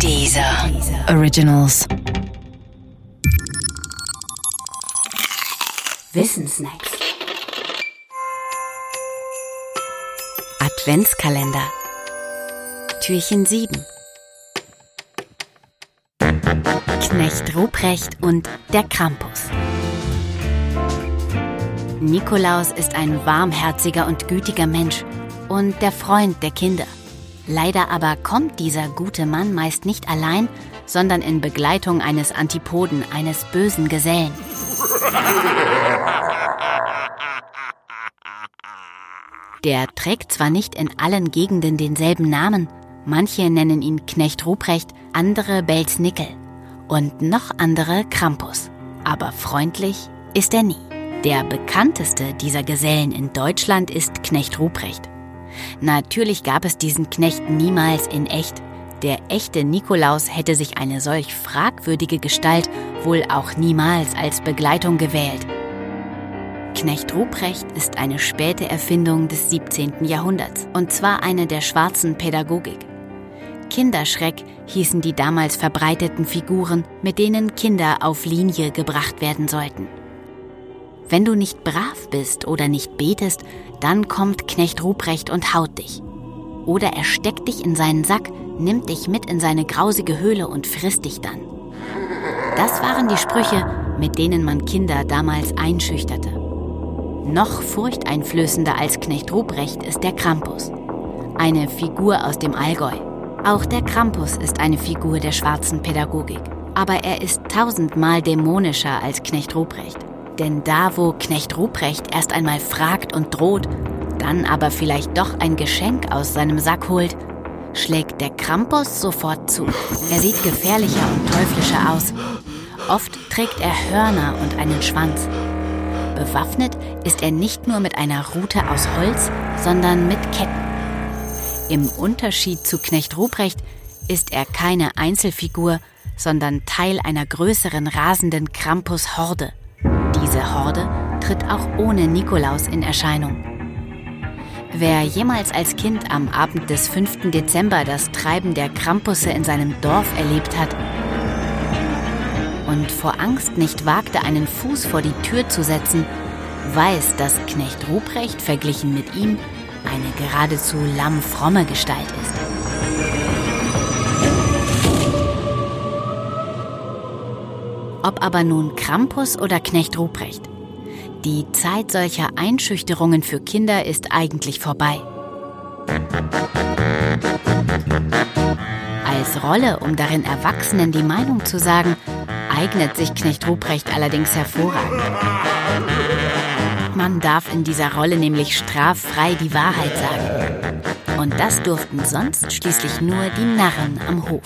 Dieser Originals. Wissensnacks. Adventskalender. Türchen 7. Knecht Ruprecht und der Krampus. Nikolaus ist ein warmherziger und gütiger Mensch und der Freund der Kinder. Leider aber kommt dieser gute Mann meist nicht allein, sondern in Begleitung eines Antipoden, eines bösen Gesellen. Der trägt zwar nicht in allen Gegenden denselben Namen, manche nennen ihn Knecht Ruprecht, andere Belznickel und noch andere Krampus. Aber freundlich ist er nie. Der bekannteste dieser Gesellen in Deutschland ist Knecht Ruprecht. Natürlich gab es diesen Knecht niemals in echt. Der echte Nikolaus hätte sich eine solch fragwürdige Gestalt wohl auch niemals als Begleitung gewählt. Knecht Ruprecht ist eine späte Erfindung des 17. Jahrhunderts, und zwar eine der schwarzen Pädagogik. Kinderschreck hießen die damals verbreiteten Figuren, mit denen Kinder auf Linie gebracht werden sollten. Wenn du nicht brav bist oder nicht betest, dann kommt Knecht Ruprecht und haut dich. Oder er steckt dich in seinen Sack, nimmt dich mit in seine grausige Höhle und frisst dich dann. Das waren die Sprüche, mit denen man Kinder damals einschüchterte. Noch furchteinflößender als Knecht Ruprecht ist der Krampus. Eine Figur aus dem Allgäu. Auch der Krampus ist eine Figur der schwarzen Pädagogik. Aber er ist tausendmal dämonischer als Knecht Ruprecht. Denn da, wo Knecht Ruprecht erst einmal fragt und droht, dann aber vielleicht doch ein Geschenk aus seinem Sack holt, schlägt der Krampus sofort zu. Er sieht gefährlicher und teuflischer aus. Oft trägt er Hörner und einen Schwanz. Bewaffnet ist er nicht nur mit einer Rute aus Holz, sondern mit Ketten. Im Unterschied zu Knecht Ruprecht ist er keine Einzelfigur, sondern Teil einer größeren rasenden Krampus-Horde. Diese Horde tritt auch ohne Nikolaus in Erscheinung. Wer jemals als Kind am Abend des 5. Dezember das Treiben der Krampusse in seinem Dorf erlebt hat und vor Angst nicht wagte, einen Fuß vor die Tür zu setzen, weiß, dass Knecht Ruprecht verglichen mit ihm eine geradezu lammfromme Gestalt ist. Ob aber nun Krampus oder Knecht Ruprecht. Die Zeit solcher Einschüchterungen für Kinder ist eigentlich vorbei. Als Rolle, um darin Erwachsenen die Meinung zu sagen, eignet sich Knecht Ruprecht allerdings hervorragend. Man darf in dieser Rolle nämlich straffrei die Wahrheit sagen. Und das durften sonst schließlich nur die Narren am Hof.